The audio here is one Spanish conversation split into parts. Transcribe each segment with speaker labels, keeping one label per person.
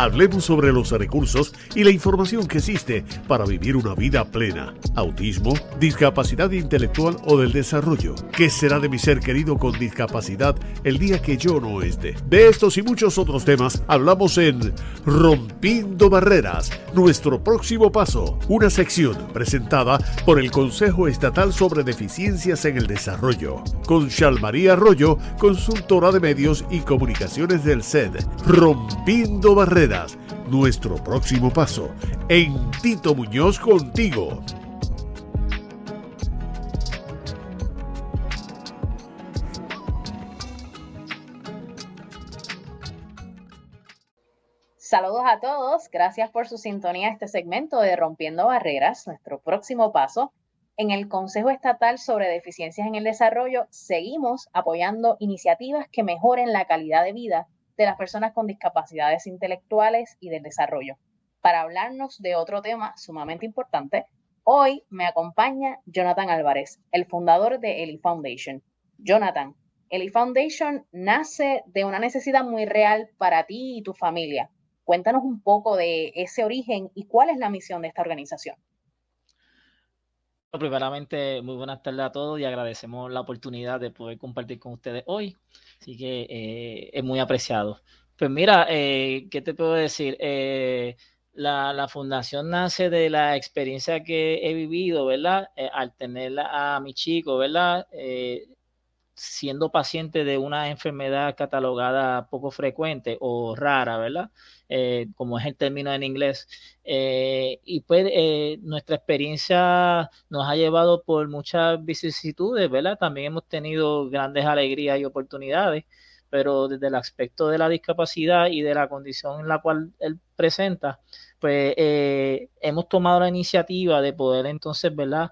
Speaker 1: Hablemos sobre los recursos y la información que existe para vivir una vida plena. Autismo, discapacidad intelectual o del desarrollo. ¿Qué será de mi ser querido con discapacidad el día que yo no esté? De estos y muchos otros temas hablamos en Rompiendo Barreras, nuestro próximo paso, una sección presentada por el Consejo Estatal sobre Deficiencias en el Desarrollo, con María Arroyo, consultora de medios y comunicaciones del SED. Rompiendo Barreras nuestro próximo paso en Tito Muñoz contigo.
Speaker 2: Saludos a todos, gracias por su sintonía a este segmento de Rompiendo Barreras, nuestro próximo paso. En el Consejo Estatal sobre Deficiencias en el Desarrollo seguimos apoyando iniciativas que mejoren la calidad de vida de las personas con discapacidades intelectuales y del desarrollo. Para hablarnos de otro tema sumamente importante, hoy me acompaña Jonathan Álvarez, el fundador de Eli Foundation. Jonathan, Eli Foundation nace de una necesidad muy real para ti y tu familia. Cuéntanos un poco de ese origen y cuál es la misión de esta organización.
Speaker 3: Primeramente, muy buenas tardes a todos y agradecemos la oportunidad de poder compartir con ustedes hoy. Así que eh, es muy apreciado. Pues mira, eh, ¿qué te puedo decir? Eh, la, fundación nace de la experiencia que he vivido, ¿verdad? al tener a mi chico, ¿verdad? Siendo paciente de una enfermedad catalogada poco frecuente o rara, ¿verdad? Eh, como es el término en inglés. Eh, y pues eh, nuestra experiencia nos ha llevado por muchas vicisitudes, ¿verdad? También hemos tenido grandes alegrías y oportunidades, pero desde el aspecto de la discapacidad y de la condición en la cual él presenta, pues hemos tomado la iniciativa de poder entonces, ¿verdad?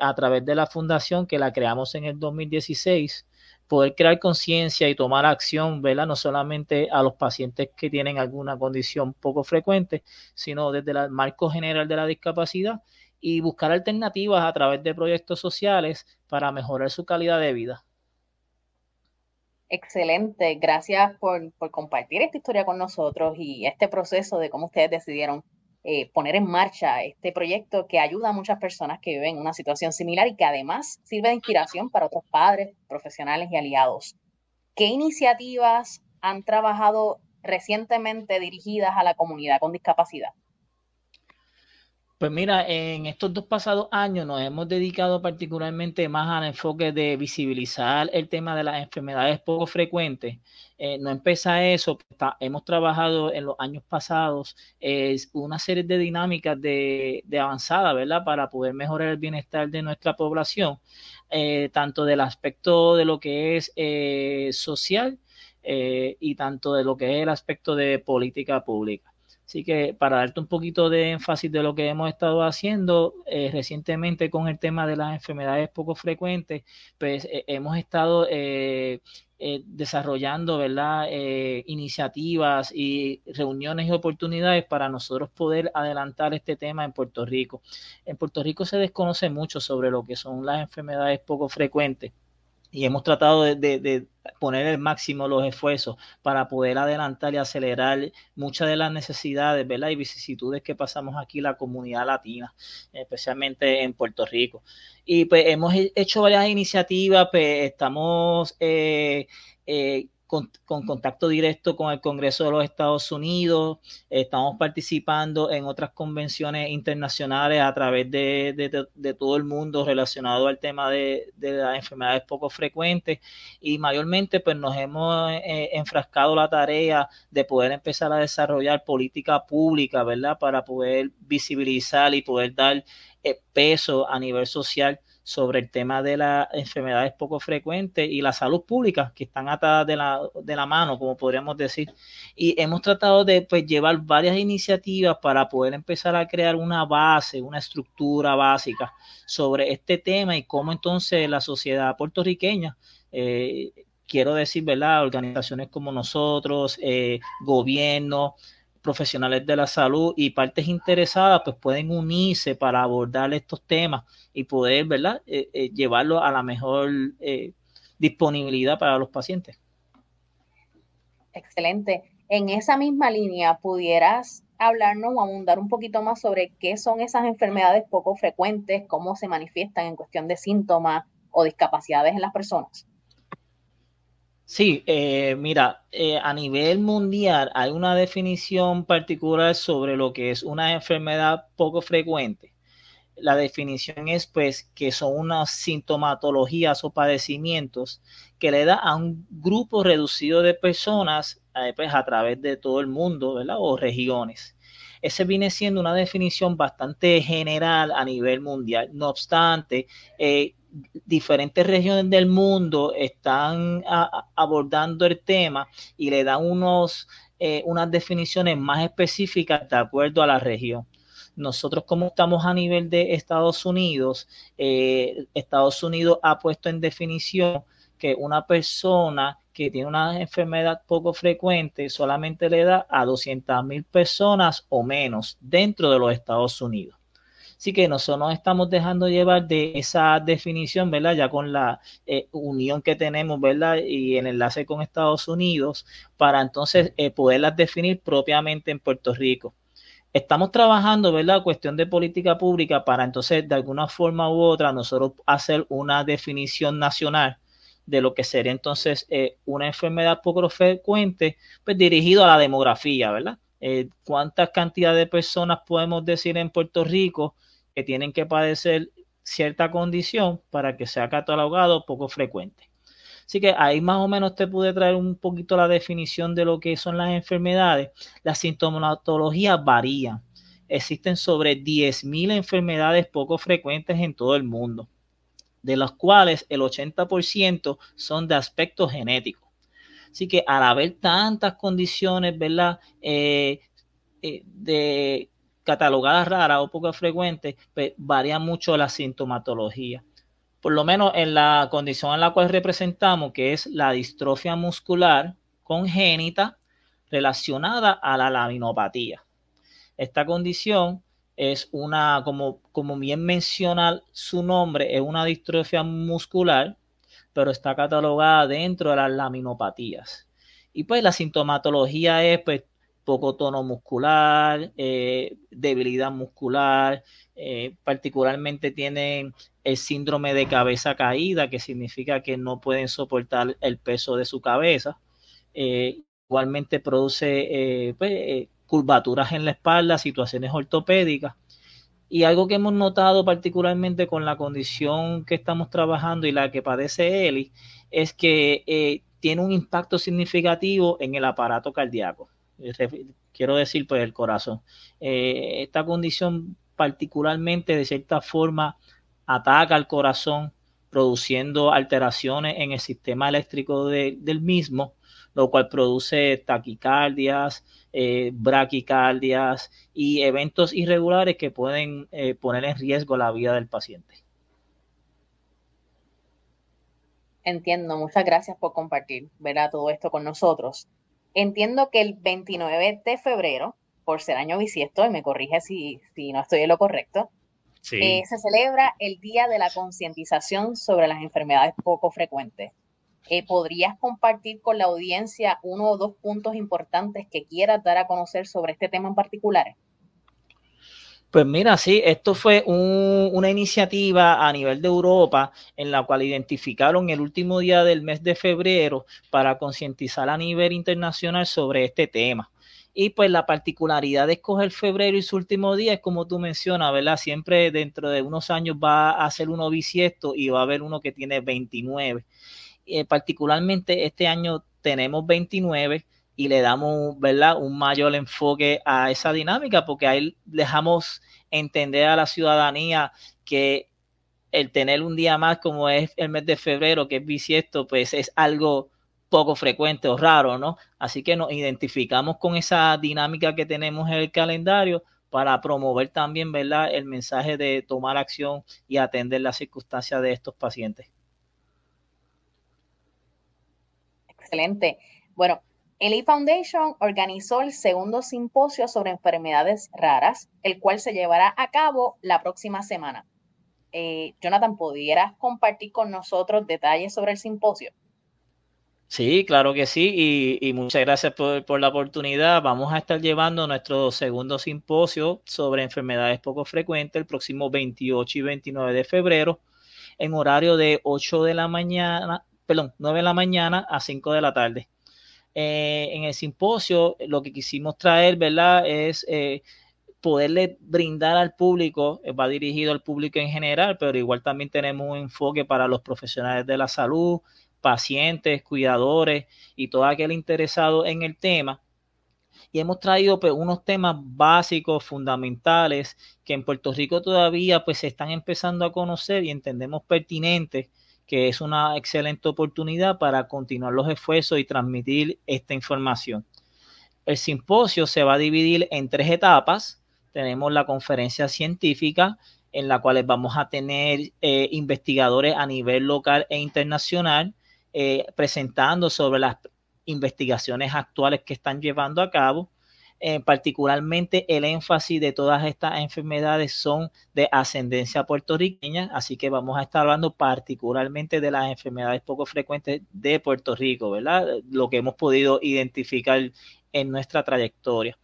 Speaker 3: a través de la fundación que la creamos en el 2016, poder crear conciencia y tomar acción, ¿verdad? No solamente a los pacientes que tienen alguna condición poco frecuente, sino desde el marco general de la discapacidad y buscar alternativas a través de proyectos sociales para mejorar su calidad de vida.
Speaker 2: Excelente, gracias por, por compartir esta historia con nosotros y este proceso de cómo ustedes decidieron eh, poner en marcha este proyecto que ayuda a muchas personas que viven en una situación similar y que además sirve de inspiración para otros padres, profesionales y aliados. ¿Qué iniciativas han trabajado recientemente dirigidas a la comunidad con discapacidad?
Speaker 3: Pues mira, en estos dos pasados años nos hemos dedicado particularmente más al enfoque de visibilizar el tema de las enfermedades poco frecuentes. Eh, no empieza eso, hemos trabajado en los años pasados una serie de dinámicas de, avanzada, ¿verdad? Para poder mejorar el bienestar de nuestra población, eh, tanto del aspecto de lo que es eh, social y tanto de lo que es el aspecto de política pública. Así que para darte un poquito de énfasis de lo que hemos estado haciendo eh, recientemente con el tema de las enfermedades poco frecuentes, pues eh, hemos estado eh, desarrollando ¿verdad? iniciativas y reuniones y oportunidades para nosotros poder adelantar este tema en Puerto Rico. En Puerto Rico se desconoce mucho sobre lo que son las enfermedades poco frecuentes y hemos tratado de, poner el máximo los esfuerzos para poder adelantar y acelerar muchas de las necesidades ¿verdad? y vicisitudes que pasamos aquí la comunidad latina, especialmente en Puerto Rico. Y pues hemos hecho varias iniciativas, pues estamos eh, eh, con, contacto directo con el Congreso de los Estados Unidos, estamos participando en otras convenciones internacionales a través de, todo el mundo relacionado al tema de, las enfermedades poco frecuentes y mayormente pues nos hemos eh, enfrascado la tarea de poder empezar a desarrollar política pública, ¿verdad? Para poder visibilizar y poder dar eh, peso a nivel social sobre el tema de las enfermedades poco frecuentes y la salud pública que están atadas de la, de la mano, como podríamos decir. Y hemos tratado de pues, llevar varias iniciativas para poder empezar a crear una base, una estructura básica sobre este tema y cómo entonces la sociedad puertorriqueña eh, quiero decir, ¿verdad? Organizaciones como nosotros, eh, gobierno, profesionales de la salud y partes interesadas pues pueden unirse para abordar estos temas y poder, ¿verdad?, eh, eh, llevarlo a la mejor eh, disponibilidad para los pacientes.
Speaker 2: Excelente. En esa misma línea, ¿pudieras hablarnos o abundar un poquito más sobre qué son esas enfermedades poco frecuentes, cómo se manifiestan en cuestión de síntomas o discapacidades en las personas?
Speaker 3: Sí, eh, mira, eh, a nivel mundial hay una definición particular sobre lo que es una enfermedad poco frecuente. La definición es pues que son unas sintomatologías o padecimientos que le da a un grupo reducido de personas eh, pues, a través de todo el mundo, ¿verdad? O regiones. Ese viene siendo una definición bastante general a nivel mundial. No obstante, eh, diferentes regiones del mundo están abordando el tema y le dan unos, eh, unas definiciones más específicas de acuerdo a la región. Nosotros como estamos a nivel de Estados Unidos, Estados Unidos ha puesto en definición que una persona que tiene una enfermedad poco frecuente solamente le da a 200 mil personas o menos dentro de los Estados Unidos. Así que nosotros nos estamos dejando llevar de esa definición, ¿verdad? Ya con la eh, unión que tenemos, ¿verdad? Y el enlace con Estados Unidos, para entonces eh, poderlas definir propiamente en Puerto Rico. Estamos trabajando, ¿verdad? Cuestión de política pública para entonces, de alguna forma u otra, nosotros hacer una definición nacional de lo que sería entonces eh, una enfermedad poco frecuente, pues dirigido a la demografía, ¿verdad? ¿Cuántas cantidades de personas podemos decir en Puerto Rico que tienen que padecer cierta condición para que sea catalogado poco frecuente? Así que ahí más o menos te pude traer un poquito la definición de lo que son las enfermedades. Las sintomatologías varían. Existen sobre 10.000 enfermedades poco frecuentes en todo el mundo de los cuales el 80% son de aspecto genético. Así que al haber tantas condiciones, ¿verdad? Eh, eh, de catalogadas raras o poco frecuentes, pues varía mucho la sintomatología. Por lo menos en la condición en la cual representamos, que es la distrofia muscular congénita relacionada a la laminopatía. Esta condición es una, como, como bien menciona su nombre, es una distrofia muscular, pero está catalogada dentro de las laminopatías. Y pues la sintomatología es pues poco tono muscular, eh, debilidad muscular, eh, particularmente tienen el síndrome de cabeza caída, que significa que no pueden soportar el peso de su cabeza. Eh, igualmente produce pues, curvaturas en la espalda, situaciones ortopédicas. Y algo que hemos notado particularmente con la condición que estamos trabajando y la que padece Eli es que tiene un impacto significativo en el aparato cardíaco. Quiero decir, pues el corazón. Eh, esta condición particularmente de cierta forma ataca al corazón produciendo alteraciones en el sistema eléctrico del mismo lo cual produce taquicardias, eh, braquicardias y eventos irregulares que pueden eh, poner en riesgo la vida del paciente.
Speaker 2: Entiendo, muchas gracias por compartir ¿verdad? todo esto con nosotros. Entiendo que el 29 de febrero, por ser año bisiesto, y me corrige si, si no estoy en lo correcto, eh, se celebra el Día de la Concientización sobre las Enfermedades Poco Frecuentes. Eh, ¿podrías compartir con la audiencia uno o dos puntos importantes que quieras dar a conocer sobre este tema en particular?
Speaker 3: Pues mira, sí, esto fue una iniciativa a nivel de Europa en la cual identificaron el último día del mes de febrero para concientizar a nivel internacional sobre este tema. Y pues la particularidad de escoger febrero y su último día es como tú mencionas, ¿verdad? Siempre dentro de unos años va a ser uno bisiesto y va a haber uno que tiene 29. Eh, particularmente este año tenemos 29 y le damos ¿verdad? un mayor enfoque a esa dinámica porque ahí dejamos entender a la ciudadanía que el tener un día más como es el mes de febrero, que es bisiesto, pues es algo poco frecuente o raro, ¿no? Así que nos identificamos con esa dinámica que tenemos en el calendario para promover también, ¿verdad?, el mensaje de tomar acción y atender las circunstancias de estos pacientes.
Speaker 2: Excelente. Bueno, el E-Foundation organizó el segundo simposio sobre enfermedades raras, el cual se llevará a cabo la próxima semana. Eh, Jonathan, ¿pudieras compartir con nosotros detalles sobre el simposio?
Speaker 3: Sí, claro que sí, y, muchas gracias por, la oportunidad. Vamos a estar llevando nuestro segundo simposio sobre enfermedades poco frecuentes el próximo 28 y 29 de febrero en horario de 8 de la mañana, perdón, 9 de la mañana a 5 de la tarde. Eh, en el simposio lo que quisimos traer, ¿verdad? Es eh, poderle brindar al público, eh, va dirigido al público en general, pero igual también tenemos un enfoque para los profesionales de la salud, pacientes, cuidadores y todo aquel interesado en el tema. Y hemos traído pues, unos temas básicos, fundamentales, que en Puerto Rico todavía pues, se están empezando a conocer y entendemos pertinentes que es una excelente oportunidad para continuar los esfuerzos y transmitir esta información. El simposio se va a dividir en tres etapas. Tenemos la conferencia científica, en la cual vamos a tener eh, investigadores a nivel local e internacional eh, presentando sobre las investigaciones actuales que están llevando a cabo. Eh, particularmente el énfasis de todas estas enfermedades son de ascendencia puertorriqueña, así que vamos a estar hablando particularmente de las enfermedades poco frecuentes de Puerto Rico, ¿verdad? Lo que hemos podido identificar en nuestra trayectoria.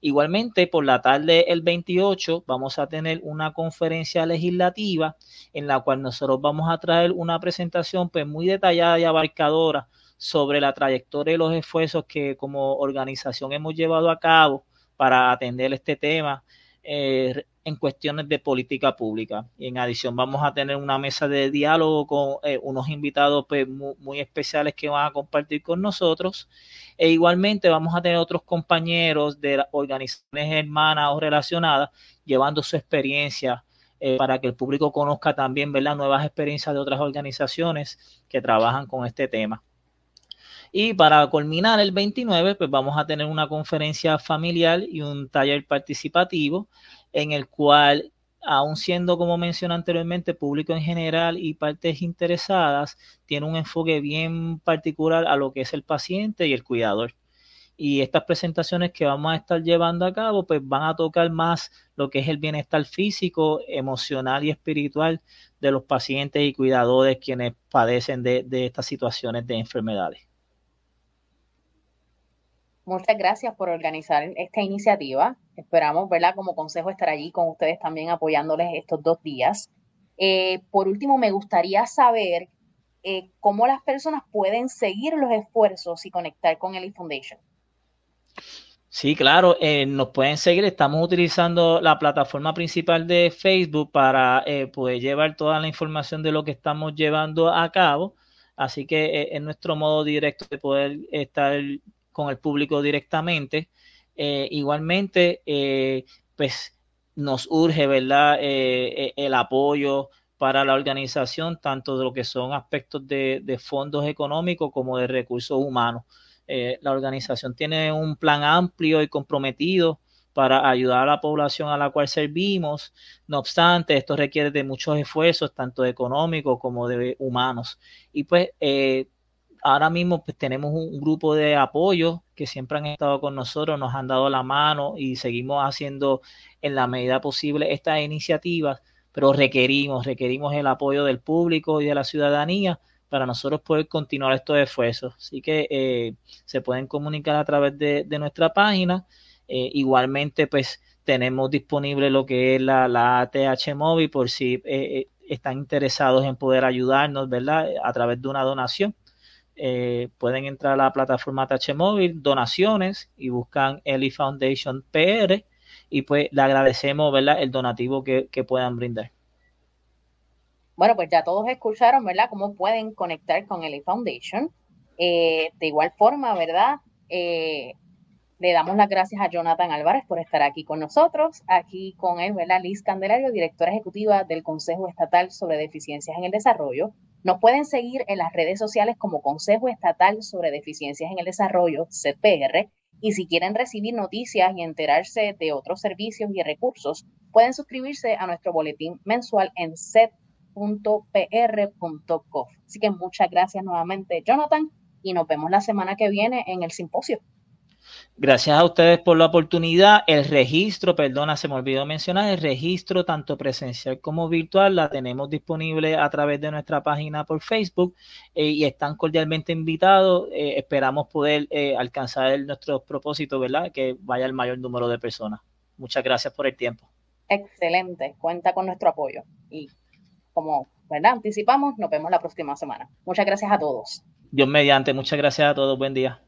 Speaker 3: Igualmente, por la tarde el 28 vamos a tener una conferencia legislativa en la cual nosotros vamos a traer una presentación pues, muy detallada y abarcadora sobre la trayectoria y los esfuerzos que como organización hemos llevado a cabo para atender este tema eh, en cuestiones de política pública. Y en adición vamos a tener una mesa de diálogo con eh, unos invitados pues, muy, especiales que van a compartir con nosotros. E igualmente vamos a tener otros compañeros de organizaciones hermanas o relacionadas llevando su experiencia eh, para que el público conozca también las nuevas experiencias de otras organizaciones que trabajan con este tema. Y para culminar el 29, pues vamos a tener una conferencia familiar y un taller participativo en el cual, aun siendo, como mencioné anteriormente, público en general y partes interesadas, tiene un enfoque bien particular a lo que es el paciente y el cuidador. Y estas presentaciones que vamos a estar llevando a cabo, pues van a tocar más lo que es el bienestar físico, emocional y espiritual de los pacientes y cuidadores quienes padecen de, de estas situaciones de enfermedades.
Speaker 2: Muchas gracias por organizar esta iniciativa. Esperamos, ¿verdad? Como consejo estar allí con ustedes también apoyándoles estos dos días. Eh, por último, me gustaría saber eh, cómo las personas pueden seguir los esfuerzos y conectar con el Foundation.
Speaker 3: Sí, claro, eh, nos pueden seguir. Estamos utilizando la plataforma principal de Facebook para poder llevar toda la información de lo que estamos llevando a cabo. Así que es nuestro modo directo de poder estar con el público directamente. Eh, igualmente, eh, pues nos urge, ¿verdad?, eh, el apoyo para la organización, tanto de lo que son aspectos de, fondos económicos como de recursos humanos. la organización tiene un plan amplio y comprometido para ayudar a la población a la cual servimos. No obstante, esto requiere de muchos esfuerzos, tanto económicos como de humanos. Y pues ahora mismo pues, tenemos un, grupo de apoyo que siempre han estado con nosotros, nos han dado la mano y seguimos haciendo en la medida posible estas iniciativas, pero requerimos, requerimos el apoyo del público y de la ciudadanía para nosotros poder continuar estos esfuerzos. Así que eh, se pueden comunicar a través de, nuestra página. Eh, igualmente, pues tenemos disponible lo que es la, la ATH móvil por si eh, están interesados en poder ayudarnos, ¿verdad? A través de una donación. Eh, pueden entrar a la plataforma TH Móvil, donaciones y buscan Eli Foundation PR y pues le agradecemos ¿verdad? el donativo que, puedan brindar.
Speaker 2: Bueno, pues ya todos escucharon, ¿verdad? Cómo pueden conectar con Eli Foundation. Eh, de igual forma, ¿verdad? Eh, le damos las gracias a Jonathan Álvarez por estar aquí con nosotros, aquí con él, ¿verdad? Liz Candelario, directora ejecutiva del Consejo Estatal sobre Deficiencias en el Desarrollo. Nos pueden seguir en las redes sociales como Consejo Estatal sobre Deficiencias en el Desarrollo, CPR, y si quieren recibir noticias y enterarse de otros servicios y recursos, pueden suscribirse a nuestro boletín mensual en set.pr.gov. Así que muchas gracias nuevamente, Jonathan, y nos vemos la semana que viene en el simposio.
Speaker 3: Gracias a ustedes por la oportunidad. El registro, perdona, se me olvidó mencionar, el registro tanto presencial como virtual la tenemos disponible a través de nuestra página por Facebook eh, y están cordialmente invitados. Eh, esperamos poder eh, alcanzar nuestros propósitos, ¿verdad? Que vaya el mayor número de personas. Muchas gracias por el tiempo.
Speaker 2: Excelente, cuenta con nuestro apoyo y como, ¿verdad? Anticipamos, nos vemos la próxima semana. Muchas gracias a todos.
Speaker 3: Dios mediante, muchas gracias a todos. Buen día.